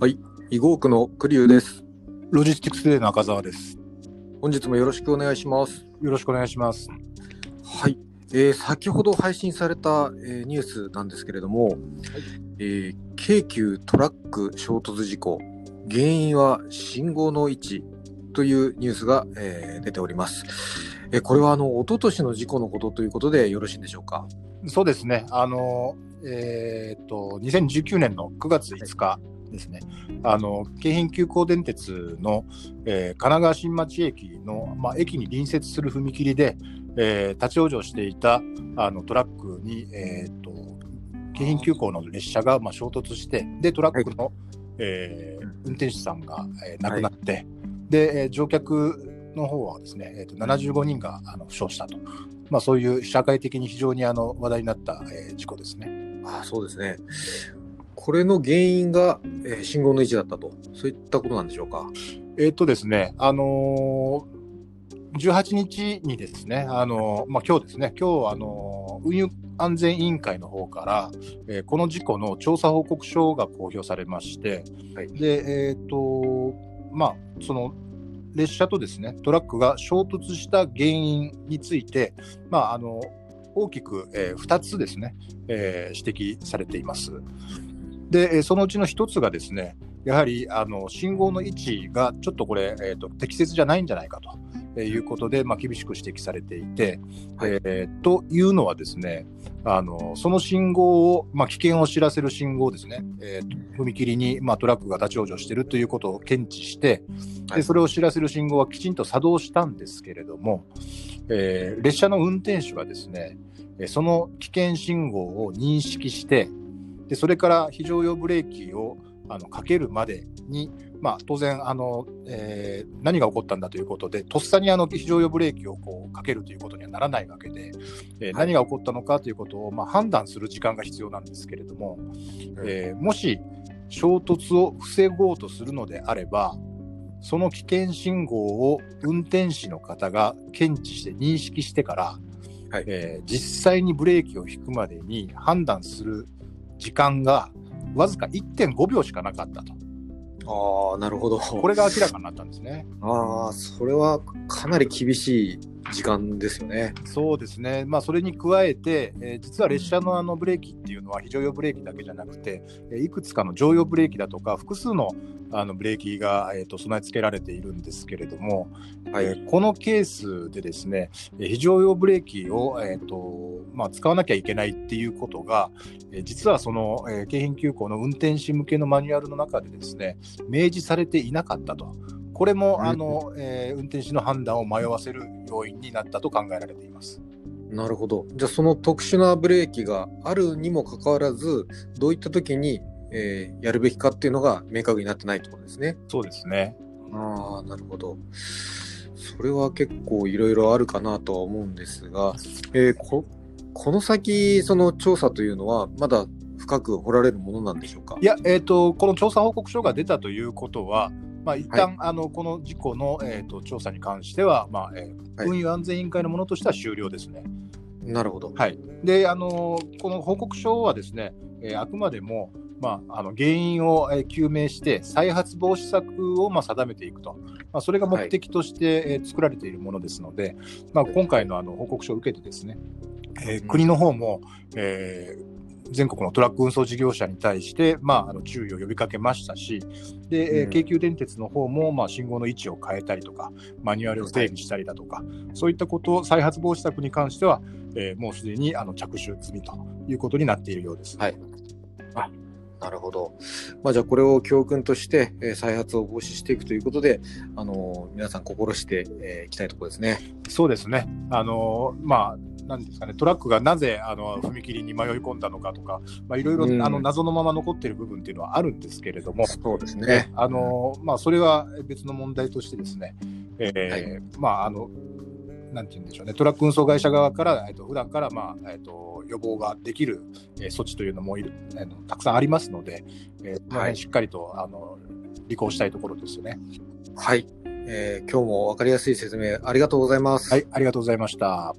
はい、囲碁区の栗生です。ロジスティクストゥデイの赤澤です。本日もよろしくお願いします。よろしくお願いします。はい、えー先ほど配信された、えーニュースなんですけれども、えー京急トラック衝突事故、原因は信号の位置というニュースが、えー出ております。えーこれはあの一昨年の事故のことということでよろしいんでしょうか？そうですね。あの、えーっと、2019年の9月5日ですね。あの、京浜急行電鉄の、えー神奈川新町駅の、まあ、駅に隣接する踏切で、えー立ち往生していたあのトラックに、えーっと、京浜急行の列車が、まあ、衝突して、で、トラックの、えー運転手さんが、えー亡くなって、で、えー乗客の方はですね、えー、と75人があの負傷したと、まあ、そういう社会的に非常にあの話題になった、えー事故ですね。あそうですね。これの原因が、えー信号の位置だったと、そういったことなんでしょうか。えっ、とですね、あのー18日にですね、あのーまあ、今日ですね、今日、あのー運輸安全委員会の方から、えーこの事故の調査報告書が公表されまして、はいで、えっ、と、まあ、その、列車とですね、トラックが衝突した原因について、まあ、あの、大きく、え2つですね、えー指摘されています。で、えーそのうちの1つがですね、やはりあの信号の位置がちょっとこれ、えーと適切じゃないんじゃないかと。えーいうことで、まあ、厳しく指摘されていて、はいえーというのはですねあのその信号を、まあ、危険を知らせる信号ですね、えーと踏切に、まあ、トラックが立ち往生しているということを検知してはいでそれを知らせる信号はきちんと作動したんですけれども、えー列車の運転手がですねえーその危険信号を認識してでそれから非常用ブレーキをあのかけるまでに、まあ、当然あの、えー何が起こったんだということでとっさにあの非常用ブレーキをこうかけるということにはならないわけで、えーはい何が起こったのかということを、まあ、判断する時間が必要なんですけれども、えーもし衝突を防ごうとするのであればその危険信号を運転士の方が検知して認識してから、はい。えー実際にブレーキを引くまでに判断する時間がわずか1.5秒しかなかったと。ああ、なるほど。これが明らかになったんですね。ああ、それはかなり厳しい時間ですよね。そうですね、まあ、それに加えて、えー実は列車のあのブレーキっていうのは非常用ブレーキだけじゃなくて、えーいくつかの常用ブレーキだとか、複数のあのブレーキが、えー、と備え付けられているんですけれども、はいえーこのケースでですね、えー非常用ブレーキを、えーとまあ、使わなきゃいけないっていうことが、えー実はその、えー京浜急行の運転士向けのマニュアルの中でですね、明示されていなかったと。これも、うんあの、えー運転士の判断を迷わせる要因になったと考えられています。なるほど。じゃあその特殊なブレーキがあるにもかかわらず、どういった時に、えーやるべきかっていうのが明確になってないってことですね。そうですね。ああ、なるほど。それは結構いろいろあるかなとは思うんですが、えーここの先、その調査というのは、まだ深く掘られるものなんでしょうか？いや、えー、とこの調査報告書が出たということは、まあ一旦、あのこの事故の、えー、と調査に関しては、まあえーはい。運輸安全委員会のものとしては終了ですね。なるほど。はい、であのこの報告書はですね、えーあくまでも、まあ、あの原因を、えー究明して再発防止策を、まあ、定めていくと、まあ、それが目的として、えー作られているものですので、まあ、今回のあの報告書を受けてですね、えーうん。国の方も、えー全国のトラック運送事業者に対して、まあ、あの注意を呼びかけましたし、でえーうん京急電鉄の方も、まあ、信号の位置を変えたりとか、マニュアルを整備したりだとか、そういったことを再発防止策に関しては、えーもうすでにあの着手済みということになっているようです。はいなるほど。まあ、じゃあこれを教訓として、えー再発を防止していくということで、あのー皆さん心してい、えーきたいところですね。そうですね。あのまあなんですかね、トラックがなぜあの踏切に迷い込んだのかとか、まあ、いろいろ、うんあの謎のまま残っている部分っていうのはあるんですけれども、そうですねね。あのまあ、それは別の問題としてですね、えーはいまああのなんて言うんでしょうね、トラック運送会社側から、えっと普段から、まあえっと予防ができる、えー措置というのもいるあのたくさんありますので、えーはいしっかりとあの履行したいところですよね。はい。えー今日もわかりやすい説明ありがとうございます。はい、ありがとうございました。